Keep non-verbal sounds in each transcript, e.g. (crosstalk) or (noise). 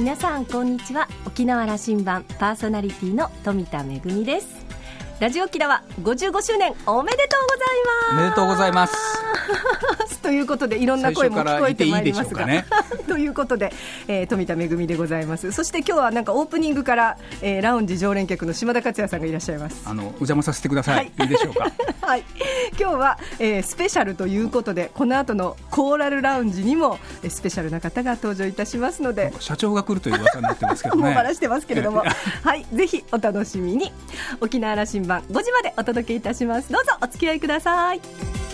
皆さんこんにちは。沖縄羅針盤パーソナリティの富田恵です。ラジオ沖縄55周年おめでとうございます。おめでとうございます。ということでいろんな声も聞こえてまいりますが、ね、(laughs) ということで、えー、富田恵でございます。そして今日はなんかオープニングから、えー、ラウンジ常連客の島田克也さんがいらっしゃいます。あのお邪魔させてください、はい、いいでしょうか？(laughs) はい。今日は、えー、スペシャルということでこの後のコーラルラウンジにもスペシャルな方が登場いたしますので社長が来るという噂になってますけどね。(laughs) もうバラしてますけれども。はい。ぜひお楽しみに。沖縄羅針盤5時までお届けいたします。どうぞお付き合いください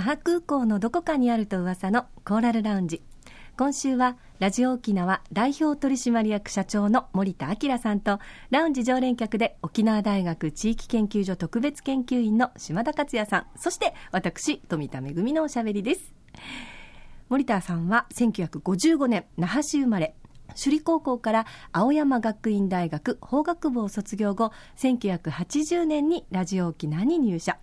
那覇空港のどこかにあると噂のコーラルラウンジ。今週はラジオ沖縄代表取締役社長の森田明さんとラウンジ常連客で沖縄大学地域研究所特別研究員の島田克也さん。そして私富田恵のおしゃべりです。森田さんは1955年那覇市生まれ。首里高校から青山学院大学法学部を卒業後1980年にラジオ沖縄に入社。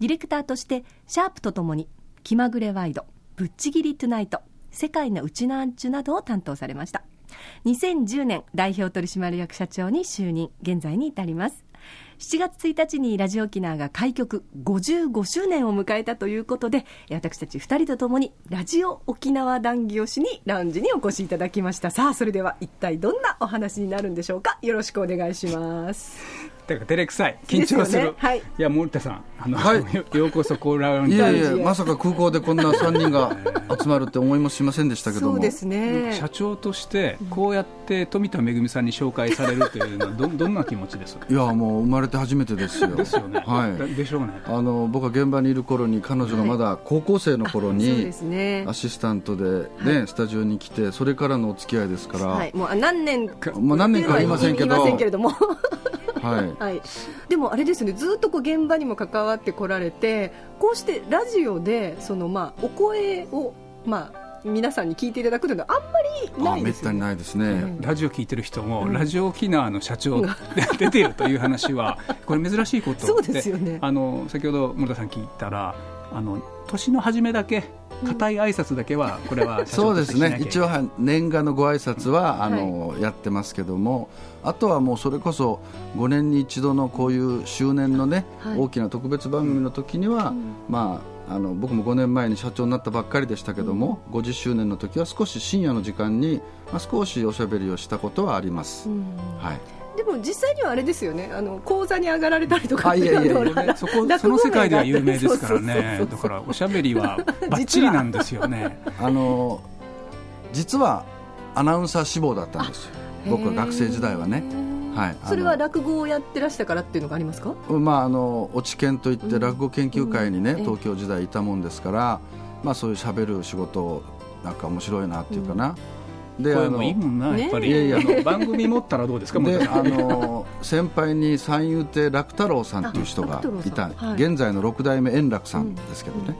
ディレクターとしてシャープとともに気まぐれワイドぶっちぎりトゥナイト世界のうちなんちゅなどを担当されました。2010年代表取締役社長に就任現在に至ります。7月1日にラジオ沖縄が開局55周年を迎えたということで私たち2人とともにラジオ沖縄談義をしにラウンジにお越しいただきました。さあそれでは一体どんなお話になるんでしょうか。よろしくお願いします。だから照れくさい。緊張する、ね。はい、いや森田さんあの、はい、(laughs) ようこそコーラウンジいやいや。まさか空港でこんな3人が (laughs) 集まるって思いもしませんでしたけども。そうですね。社長としてこうやって富田恵さんに紹介されるというのはど (laughs) どんな気持ちです？いやもう生まれて初めてですよ。ですよね。はい。でしょうね。あの僕は現場にいる頃に彼女がまだ高校生の頃に、はいね、アシスタントでね、スタジオに来てそれからのお付き合いですから、はい、もう何年か、まあ、何年かありませんけどはい、はい、でもあれですね。ずっとこう現場にも関わってこられてこうしてラジオでそのまあお声をまあ皆さんに聞いていただくというのはあんまりないですよね。ないですね、うん、ラジオ聞いてる人も、うん、ラジオ沖縄の社長で (laughs) 出てるという話はこれ珍しいことそうですよね。あの先ほど森田さん聞いたらあの年の初めだけ固い挨拶だけはこれは (laughs) そうですね。一応年賀のご挨拶はあの、はい、やってますけどもあとはもうそれこそ5年に一度のこういう周年のね、はい、大きな特別番組の時には、うん、まああの僕も5年前に社長になったばっかりでしたけども、うん、50周年の時は少し深夜の時間に、まあ、少しおしゃべりをしたことはあります、うん、はいでも実際にはあれですよね。あの講座に上がられたりとかいやいやいやそこその世界では有名ですからね。だからおしゃべりはばっちりなんですよね。あの実はアナウンサー志望だったんですよ。僕は学生時代はね。はい、それは落語をやってらしたからっていうのがありますか、まあ、あの落研といって落語研究会にね、うん、東京時代いたもんですから、まあ、そういうしゃべる仕事なんか面白いなっていうかな、で声もいいもんな、やっぱり、いやいや番組持ったらどうですかであの先輩に三遊亭楽太郎さんという人がいた、はい、現在の六代目円楽さんですけどね、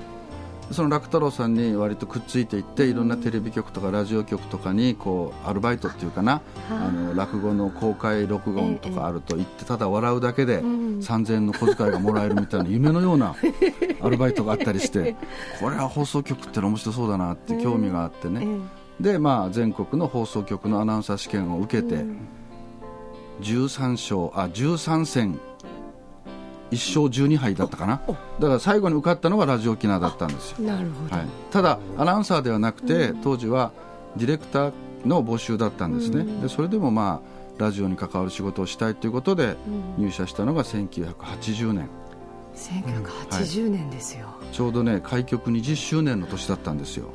うん、その楽太郎さんに割とくっついていっていろんなテレビ局とかラジオ局とかにこうアルバイトっていうかなあ。の落語の公開録音とかあると行ってただ笑うだけで3000円の小遣いがもらえるみたいな夢のようなアルバイトがあったりしてこれは放送局っての面白そうだなって興味があってね、で、まあ、全国の放送局のアナウンサー試験を受けて、13勝あ13戦1勝12敗だったかな。だから最後に受かったのがラジオ沖縄だったんですよ。なるほど、はい、ただアナウンサーではなくて、当時はディレクターの募集だったんですね、でそれでもまあラジオに関わる仕事をしたいということで入社したのが1980年。1980年ですよ、はい、ちょうどね開局20周年の年だったんですよ。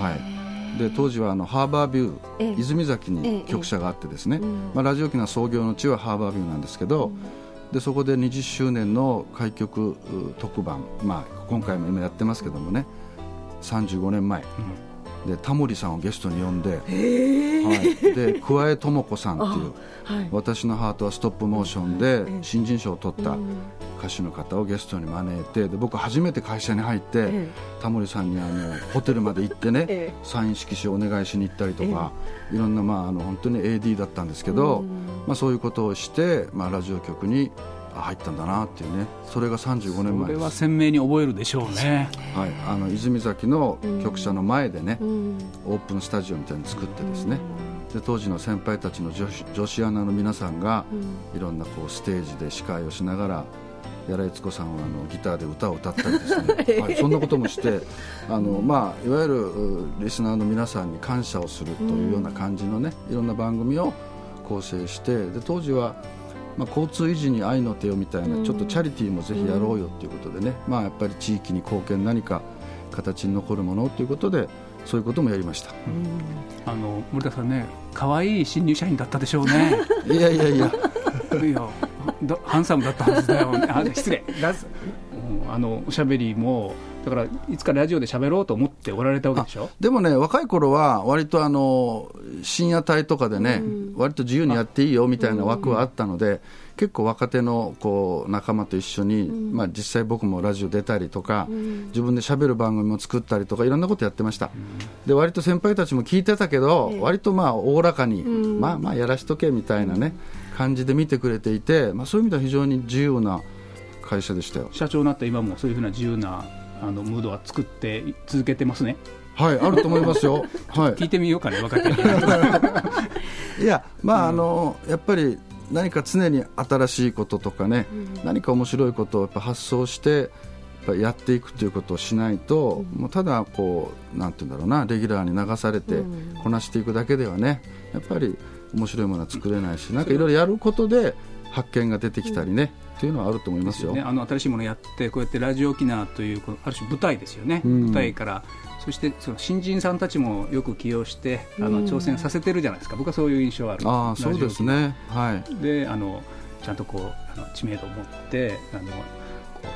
はいで当時はあのハーバービュー、泉崎に局舎があってですね、まあ、ラジオ機の創業の地はハーバービューなんですけど、でそこで20周年の開局特番、まあ、今回も今やってますけどもね35年前、でタモリさんをゲストに呼んで、はい、で桑江智子さんっていう、はい、私のハートはストップモーションで新人賞を取った歌手の方をゲストに招いてで僕初めて会社に入って、ええ、タモリさんにあのホテルまで行ってね、え、サイン色紙をお願いしに行ったりとか、いろんな、まあ、あの本当に AD だったんですけど、まあ、そういうことをして、まあ、ラジオ局に入ったんだなっていうね。それが35年前それは鮮明に覚えるでしょうね、はい、あの泉崎の局舎の前でね、オープンスタジオみたいに作ってですね、で当時の先輩たちの女子女子アナの皆さんが、いろんなこうステージで司会をしながら柳井悦子さんはあのギターで歌を歌ったりですね、(laughs) はい、そんなこともしてあの、まあ、いわゆるリスナーの皆さんに感謝をするというような感じのね、いろんな番組を構成してで当時はまあ、交通維持に愛の手をみたいな、ちょっとチャリティーもぜひやろうよということでね、まあ、やっぱり地域に貢献何か形に残るものということでそういうこともやりました、あの森田さんね可愛い新入社員だったでしょうね。(laughs) いやいやいや。(laughs) いやハンサムだったはずだよ、(laughs) ね、あ失礼。あのおしゃべりもだからいつかラジオで喋ろうと思っておられたわけでしょ？でもね若い頃は割とあの深夜帯とかでね、うん、割と自由にやっていいよみたいな枠はあったので、うん、結構若手のこう仲間と一緒に、うん、まあ、実際僕もラジオ出たりとか、自分で喋る番組も作ったりとかいろんなことやってました、で割と先輩たちも聞いてたけど、割とまあおおらかに、まあまあやらしとけみたいなね感じで見てくれていて、まあ、そういう意味では非常に自由な会社でしたよ社長になった今もそういうふうな自由なあのムードは作って続けてますね。はい、あると思いますよ。(laughs) はい、聞いてみようかね、分かっていや、まあ、あの、やっぱり何か常に新しいこととかね、うん、何か面白いことをやっぱ発想して。やっていくということをしないと、うん、もうただこうなんて言うんだろうなレギュラーに流されてこなしていくだけではねやっぱり面白いものは作れないしなんかいろいろやることで発見が出てきたりね、っていうのはあると思いますよ。ね、あの新しいものをやってこうやってラジオ沖縄というある種舞台ですよね、うん、舞台から。そしてその新人さんたちもよく起用してあの挑戦させてるじゃないですか、僕はそういう印象ある。あそうですね、はい、であのちゃんとこうあの知名度を持ってあの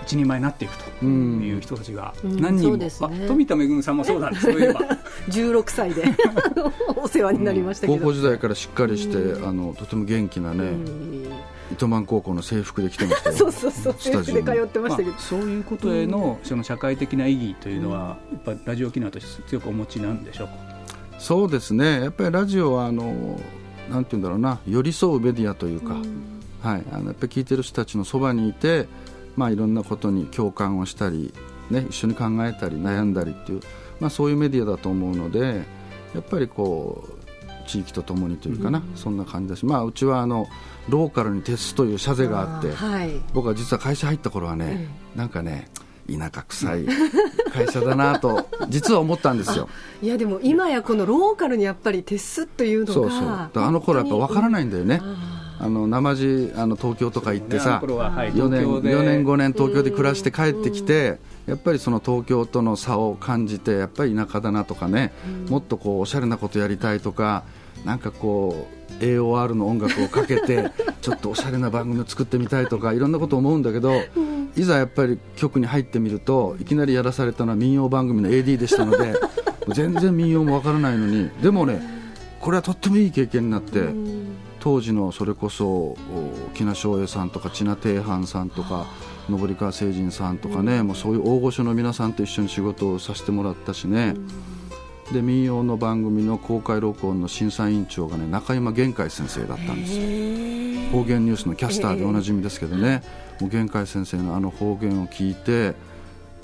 一人前になっていくという人たちが何人も、うんね、富田恵さんもそうなんです、そういえば。(laughs) 16歳で。(laughs) お世話になりましたけど、高校時代からしっかりして、あのとても元気なね、糸満高校の制服で来てましたよ。(laughs) そうそうそう。制服で通ってましたけど、まあ、そういうことへのその社会的な意義というのは、やっぱラジオ機能として強くお持ちなんでしょうか？そうですね。やっぱりラジオはあのなんていうんだろうな。寄り添うメディアというか、はい、あのやっぱり聞いてる人たちのそばにいて、まあ、いろんなことに共感をしたり、ね、一緒に考えたり悩んだりっていう、まあ、そういうメディアだと思うのでやっぱりこう地域とともにというかな、うん、そんな感じだし、まあ、うちはあのローカルに徹すという社税があって、はい、僕は実は会社入った頃はね、うん、なんかね田舎臭い会社だなと (laughs) 実は思ったんですよ。いやでも今やこのローカルにやっぱり徹すというのがそうそう。あの頃やっぱ分からないんだよね、あの生地あの東京とか行ってさ、ね。はい、4, 年4年5年東京で暮らして帰ってきて、やっぱりその東京との差を感じてやっぱり田舎だなとかね、もっとこうおしゃれなことやりたいとかなんかこう AOR の音楽をかけて (laughs) ちょっとおしゃれな番組を作ってみたいとかいろんなこと思うんだけど、いざやっぱり局に入ってみるといきなりやらされたのは民謡番組の AD でしたので (laughs) 全然民謡もわからないのにでもねこれはとってもいい経験になって。当時のそれこそ木名翔英さんとか千奈定藩さんとか登川誠人さんとかね、もうそういう大御所の皆さんと一緒に仕事をさせてもらったしね、で民謡の番組の公開録音の審査委員長がね中山玄海先生だったんです。よ方言ニュースのキャスターでおなじみですけどね、もう玄海先生のあの方言を聞いて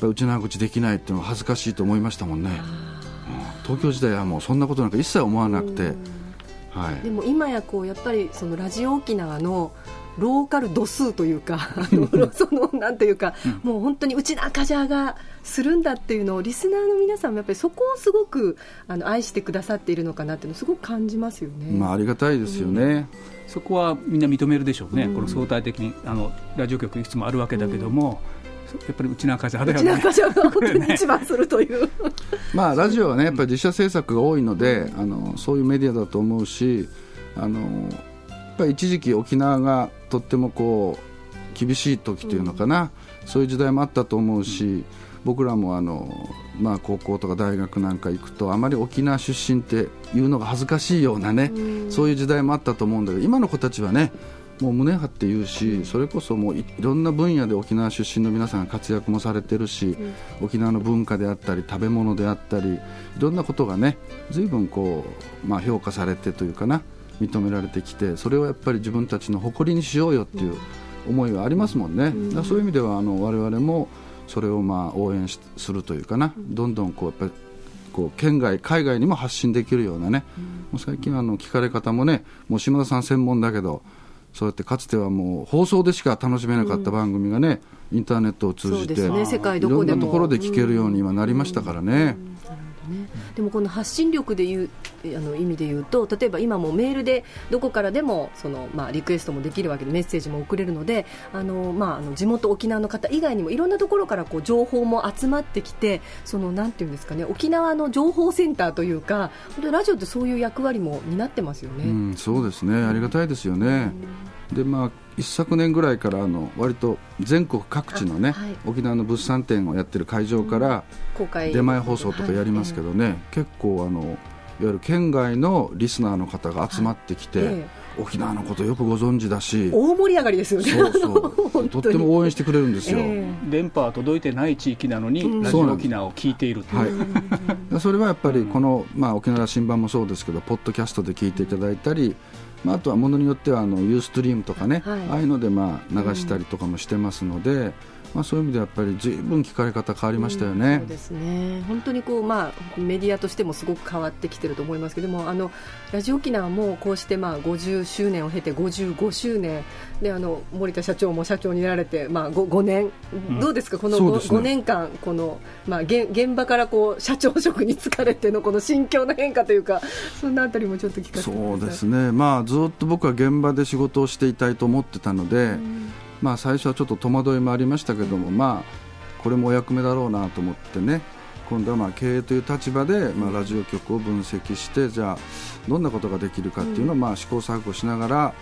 うちな口できないっていうのは恥ずかしいと思いましたもんね、うん、東京時代はもうそんなことなんか一切思わなくて、はい、でも今やこうやっぱりそのラジオ沖縄のローカル度数というか (laughs) そのなんというか、うん、もう本当にうちなカジャーがするんだっていうのをリスナーの皆さんもやっぱりそこをすごくあの愛してくださっているのかなっていうのをすごく感じますよね。まあありがたいですよね。うん、そこはみんな認めるでしょうね。うん、この相対的にあのラジオ局いくつもあるわけだけども。やっぱりうちの会社だよね。うちが本当に一番するという。(laughs) まあラジオはねやっぱり自社制作が多いので、あのそういうメディアだと思うし、あのぱり一時期沖縄がとってもこう厳しい時というのかな、うん、そういう時代もあったと思うし、うん、僕らもあの、まあ、高校とか大学なんか行くとあまり沖縄出身っていうのが恥ずかしいようなね、うん、そういう時代もあったと思うんだけど今の子たちはねもう胸張って言うし、それこそもういろんな分野で沖縄出身の皆さんが活躍もされてるし、沖縄の文化であったり食べ物であったりいろんなことがね随分こう、まあ、評価されてというかな認められてきてそれをやっぱり自分たちの誇りにしようよっていう思いはありますもんね、だそういう意味ではあの我々もそれをまあ応援するというかなどんどんこうやっぱりこう県外、海外にも発信できるようなね、もう最近あの聞かれ方もねもう島田さん専門だけどそうやってかつてはもう放送でしか楽しめなかった番組がね、うん、インターネットを通じて、ね、いろんなところで聞けるように今なりましたからね。うんね、でもこの発信力でいうあの意味で言うと例えば今もメールでどこからでもその、まあ、リクエストもできるわけでメッセージも送れるのであの、まあ、あの地元沖縄の方以外にもいろんなところからこう情報も集まってきてそのなんていうんですかね沖縄の情報センターというか本当ラジオってそういう役割も担ってますよね。うん、そうですねありがたいですよね。でまあ一昨年ぐらいからあの割と全国各地のね、はい、沖縄の物産展をやってる会場から出前放送とかやりますけどね、はい、結構あのいわゆる県外のリスナーの方が集まってきて、はい。ええ、沖縄のことよくご存知だし。大盛り上がりですよね。そうそう。(laughs) とっても応援してくれるんですよ、え電波は届いてない地域なのに、うん、ラジオ沖縄を聞いているはい、(laughs) それはやっぱりこの、まあ、沖縄新版もそうですけどポッドキャストで聞いていただいたりまあ、あとはものによってはあのユーストリームとかね、はい、ああいうのでまあ流したりとかもしてますので、うん、まあ、そういう意味でやっぱりずいぶん聞かれ方変わりましたよね、うん、そうですね。本当にこう、まあ、メディアとしてもすごく変わってきてると思いますけどもあのラジオ沖縄もこうしてまあ50周年を経て55周年。であの森田社長も社長になられて、まあ、5, 5年、うん、どうですか、この 5,、ね、5年間この、まあ、現現場からこう社長職に就かれてのこの心境の変化というかそんなあたりもちょっと聞かせてそうですね、まあ、ずっと僕は現場で仕事をしていたいと思ってたので、うん、まあ、最初はちょっと戸惑いもありましたけども、まあ、これもお役目だろうなと思ってね今度はまあ経営という立場で、まあ、ラジオ局を分析してじゃあどんなことができるかっていうのをまあ試行錯誤しながら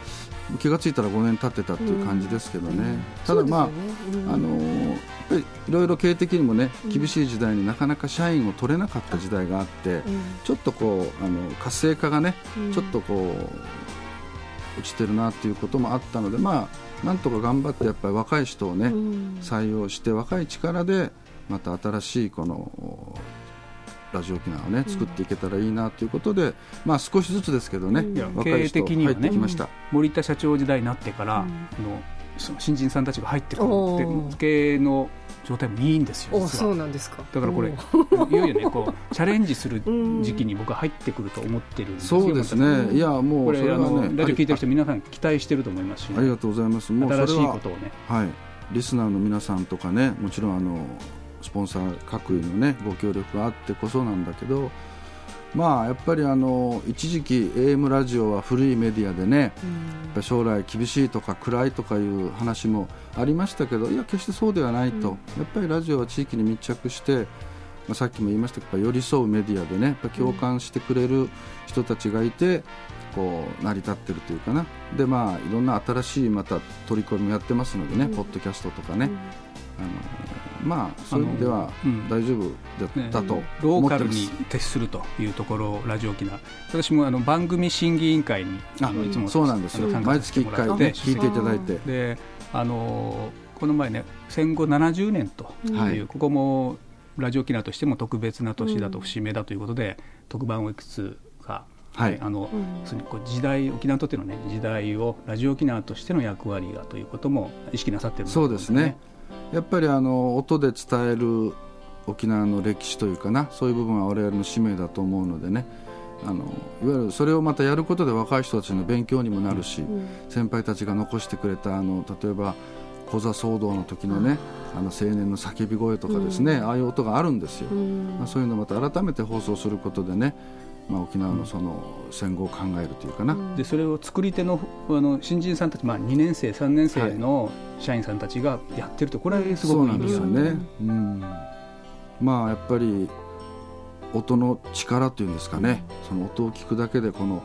気が付いたら5年経ってたっていう感じですけどね、うん、ただ、まあ、ね。うん、あのやっぱりいろいろ経営的にもね厳しい時代になかなか社員を取れなかった時代があって、ちょっとこうあの活性化がね、ちょっとこう落ちてるなっていうこともあったので、まあ、なんとか頑張ってやっぱり若い人をね、採用して若い力でまた新しいこのラジオ沖縄をね作っていけたらいいなということで、まあ少しずつですけどね、若い人入ってきました、森田社長時代になってから、のその新人さんたちが入ってくる経営の状態もいいんですよそうなんですか。だからこれいよいよねこう (laughs) チャレンジする時期に僕は入ってくると思ってるんですそうですね。いやもうこれあのラジオ聞いてる人皆さん期待してると思いますし、ありがとうございます。もう新しいことをね。はい。リスナーの皆さんとかねもちろんあのスポンサー各位のねご協力があってこそなんだけどまあやっぱりあの一時期 AM ラジオは古いメディアでね、うん、将来厳しいとか暗いとかいう話もありましたけどいや決してそうではないと、うん、やっぱりラジオは地域に密着してまあ、さっきも言いましたけど寄り添うメディアでね共感してくれる人たちがいて、こう成り立ってるというかな。でまあいろんな新しいまた取り組みもやってますのでね、うん、ポッドキャストとかね、あのまあそういう意味では大丈夫だったと、ね、ローカルに徹するというところラジオ沖縄私もあの番組審議委員会にあのいつもそうなんですよ。毎月1回で聞いていただいて。であのこの前ね戦後70年という、はい、ここもラジオ沖縄としても特別な年だと節目だということで、特番をいくつかはい、あの、うん、こう時代沖縄にとってのね時代をラジオ沖縄としての役割がということも意識なさってる、ね、そうですねやっぱりあの音で伝える沖縄の歴史というかなそういう部分は我々の使命だと思うのでね。あのいわゆるそれをまたやることで若い人たちの勉強にもなるし、うん、先輩たちが残してくれたあの例えばコザ騒動の時のねあの青年の叫び声とかですね、うん、ああいう音があるんですよ、うん、まあ、そういうのをまた改めて放送することでねまあ、沖縄のその戦後を考えるというかな、でそれを作り手のあの新人さんたち、まあ、2年生3年生の社員さんたちがやってるとこれはすごくいいですよね。うん、まあやっぱり音の力というんですかね、その音を聞くだけでこの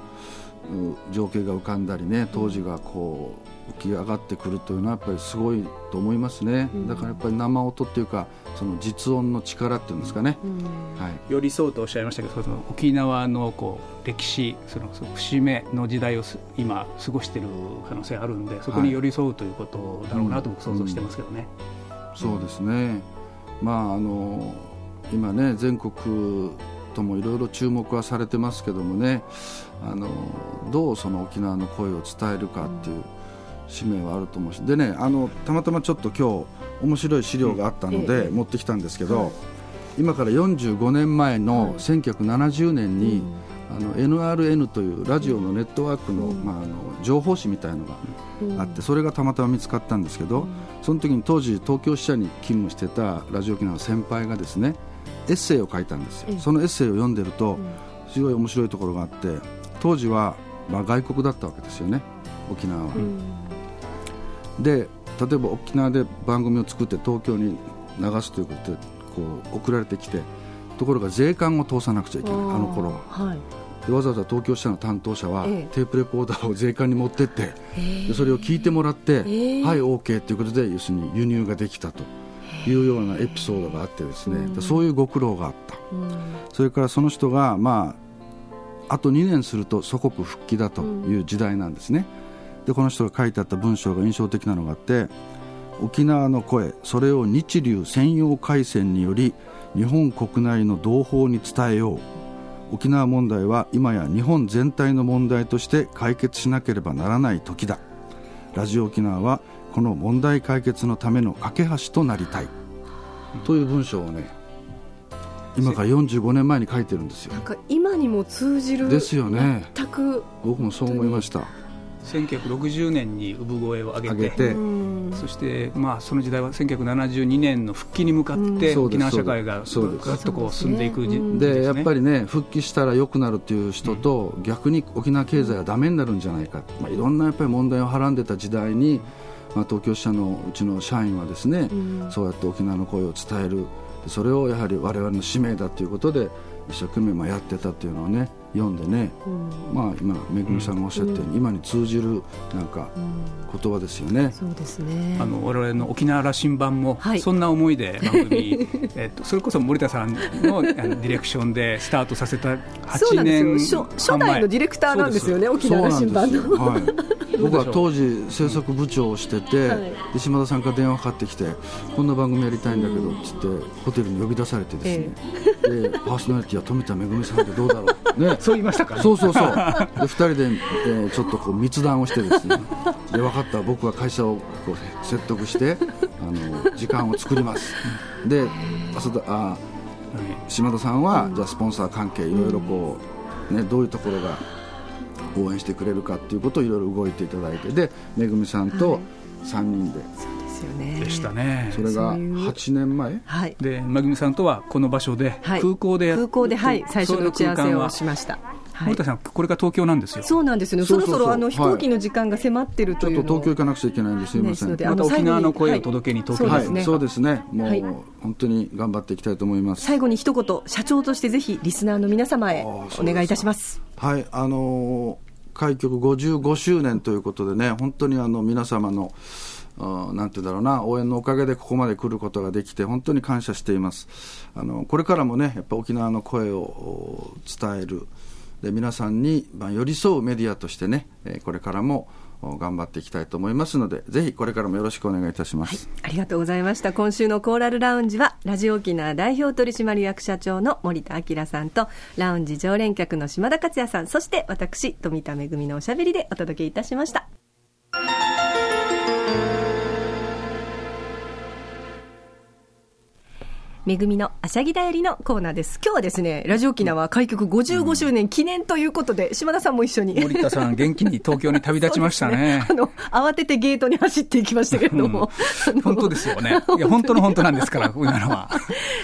情景が浮かんだりね当時がこう浮き上がってくるというのはやっぱりすごいと思いますね、うん、だからやっぱり生音っていうかその実音の力っていうんですかね、うん、はい、寄り添うとおっしゃいましたけどその沖縄のこう歴史その節目の時代を今過ごしている可能性あるんでそこに寄り添うということだろうなと僕想像してますけどね、うん、そうですね。まああの今ね全国ともいろいろ注目はされてますけどもね。あのどうその沖縄の声を伝えるかっていう、使命はあると思うし。でねあのたまたまちょっと今日面白い資料があったので、持ってきたんですけど、はい、今から45年前の1970年に、あの NRN というラジオのネットワークの,、まあ、あの情報誌みたいのがあって、それがたまたま見つかったんですけど、その時に当時東京支社に勤務してたラジオ機の先輩がですねエッセイを書いたんですよ、そのエッセイを読んでると、すごい面白いところがあって当時は、まあ、外国だったわけですよね。沖縄は。で例えば沖縄で番組を作って東京に流すということでこう送られてきてところが税関を通さなくちゃいけない。あの頃は、はい、でわざわざ東京支社の担当者は、ええ、テープレコーダーを税関に持ってって、でそれを聞いてもらって、はい OK ということで要するに輸入ができたというようなエピソードがあってですね、うん、そういうご苦労があった、うん、それからその人がまああと2年すると祖国復帰だという時代なんですね、うんでこの人が書いてあった文章が印象的なのがあって沖縄の声それを日流専用回線により日本国内の同胞に伝えよう。沖縄問題は今や日本全体の問題として解決しなければならない時だ。ラジオ沖縄はこの問題解決のための架け橋となりたい。という文章をね今から45年前に書いてるんですよ。なんか今にも通じるですよね。全く。僕もそう思いました。1960年に産声を上げてそして、まあ、その時代は1972年の復帰に向かって沖縄社会がぐっとこう進んでいく時で、ね、やっぱりね復帰したら良くなるという人と、逆に沖縄経済はだめになるんじゃないか、まあ、いろんなやっぱり問題をはらんでた時代に、まあ、東京支社のうちの社員はですね、そうやって沖縄の声を伝える。それをやはり我々の使命だということで一生懸命やってたというのをね読んでね、うん、まあ今めぐみさんがおっしゃったように、うん、今に通じるなんか言葉ですよね。そうですね。あの我々の沖縄羅針盤も、そんな思いで番組、(laughs) えっとそれこそ森田さんのあの (laughs) ディレクションでスタートさせた8年初初代のディレクターなんですよね沖縄羅針盤の。はい。僕は当時制作部長をしてて、はい、で島田さんから電話かかってきてこんな番組やりたいんだけどっつってホテルに呼び出されてですね、えー、でパーソナリティは富田めぐみさんってどうだろうね。(laughs) そう言いましたか、そうそうそう。(laughs) で2人で、えー、ちょっとこう密談をしてですね。で分かった僕は会社をこう説得して (laughs) あの時間を作ります。で浅田あ島田さんは、じゃあスポンサー関係いろいろこう、ね、どういうところが応援してくれるかっていうことをいろいろ動いていただいてでめぐみさんと3人で、でしたね。それが8年前？はい、でめぐみさんとはこの場所で、空港で空港で、はい、最初の打ち合わせをしました森田さん、これが東京なんですよ。そうなんですね。そろそろあの飛行機の時間が迫ってるというちょっと東京行かなくちゃいけないんですみません。また沖縄の声を届けに東京はい、そうですね。もう本当に頑張っていきたいと思います。最後に一言、社長としてぜひリスナーの皆様へお願いいたします。はい、あの開局55周年ということでね、本当にあの皆様のなんて言うんだろうな、応援のおかげでここまで来ることができて、本当に感謝しています。あのこれからもね、やっぱ沖縄の声を伝える。で皆さんに、寄り添うメディアとしてね、これからも頑張っていきたいと思いますので、ぜひこれからもよろしくお願いいたします。はい、ありがとうございました。今週のコーラルラウンジは、ラジオ沖縄代表取締役社長の森田明さんと、ラウンジ常連客の島田克也さん、そして私、富田恵のおしゃべりでお届けいたしました。めぐみのあしゃぎだよりのコーナーです。今日はですね、ラジオ沖縄開局55周年記念ということで、島田さんも一緒に。森田さん、元気に東京に旅立ちましたね。(laughs) ねあの、慌ててゲートに走っていきましたけれども。うん、本当ですよね。いや、本当の本当なんですから、こういうのは。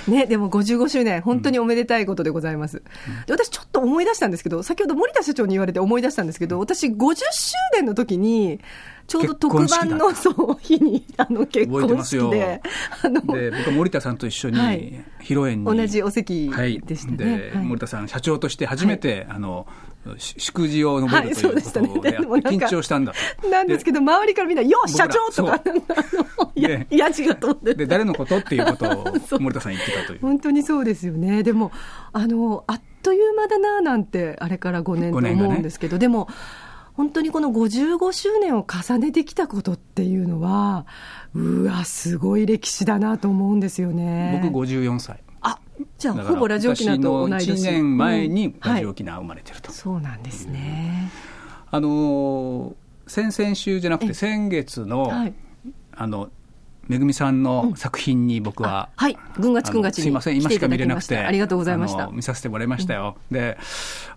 ね、でも55周年、本当におめでたいことでございます。で私、ちょっと思い出したんですけど、先ほど森田社長に言われて思い出したんですけど、私、50周年の時に、ちょうど特番のそう日にあの結婚式であので僕は森田さんと一緒に披露宴に、同じお席でしたね、で森田さん社長として初めて、あの祝辞を述べるということで、緊張したんだなんですけど、周りからみんな、よ社長とか、(laughs) ややじが飛んでで、誰のことっていうことを (laughs) 森田さん言ってたという。本当にそうですよね。でも、あの、あっという間だななんて、あれから5年と思うんですけど、ね、でも、本当にこの55周年を重ねてきたことっていうのは、うわ、すごい歴史だなと思うんですよね。僕54歳。あじゃあ、ほぼラジオ沖縄と同い年。1年前にラジオ沖縄生まれてると、うんはい、そうなんですね。あの先々週じゃなくて先月の、はい、あのめぐみさんの作品に僕は、うん、はい、軍がちくんがちすいません、今しか見れなくて、ありがとうございました見させてもらいましたよ。うん、で、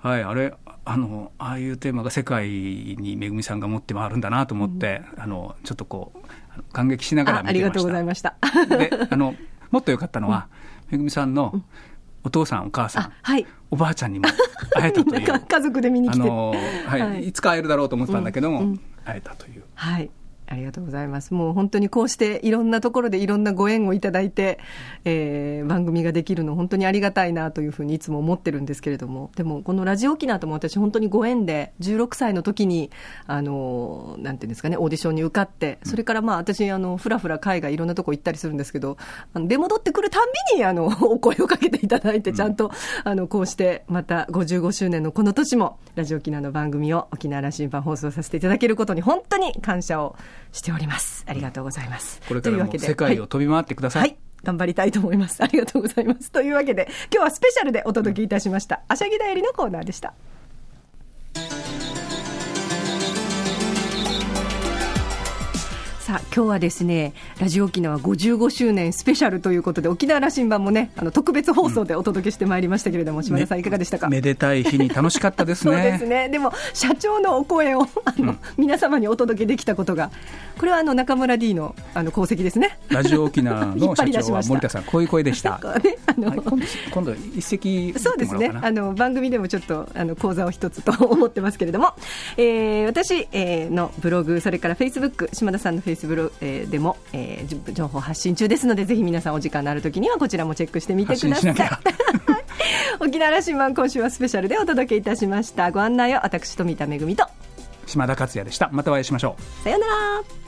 はい、あれ、あの、ああいうテーマが世界にめぐみさんが持って回るんだなと思って、うん、あの、ちょっとこう、感激しながら見てました。ありがとうございました。で、あの、もっと良かったのは、めぐみさんのお父さん、お母さん、はい、おばあちゃんにも会えたという。(laughs) 家族で見に来て。あの、はい、はい、いつか会えるだろうと思ってたんだけども、会えたという。はい。ありがとうございます。もう本当にこうしていろんなところでいろんなご縁をいただいて、えー、番組ができるの本当にありがたいなというふうにいつも思ってるんですけれども、でもこのラジオ沖縄とも私本当にご縁で16歳の時に、あの、なんていうんですかね、オーディションに受かって、それからまあ私、あの、ふらふら海外いろんなとこ行ったりするんですけど、あの出戻ってくるたんびに、あの、(laughs) お声をかけていただいて、ちゃんと、あの、こうしてまた55周年のこの年も、ラジオ沖縄の番組を沖縄羅針盤放送させていただけることに本当に感謝をしております。。ありがとうございます。これからも世界を飛び回ってください。はい、はい頑張りたいと思います。ありがとうございます。というわけで、今日はスペシャルでお届けいたしました。あしゃぎだよりのコーナーでした。さあ今日はですねラジオ沖縄55周年スペシャルということで沖縄羅針盤もねあの特別放送でお届けしてまいりましたけれども、うん、島田さんいかがでしたか、めでたい日に楽しかったですね。そうですね。でも社長のお声をあの、うん、皆様にお届けできたことがこれはあの中村 D のあの功績ですね。ラジオ沖縄の社長は森田さんこういう声でした、(laughs) ねあの、はい、今度今度一席そうですね。あの番組でもちょっとあの講座を一つと思ってますけれども、えー、私、えー、のブログそれからフェイスブック島田さんのフェイスブログ、えー、でも、えー、情報発信中ですのでぜひ皆さんお時間のある時にはこちらもチェックしてみてください。沖縄羅針盤今週はスペシャルでお届けいたしました。ご案内は私富田恵と。島田克也でした。またお会いしましょう。さようなら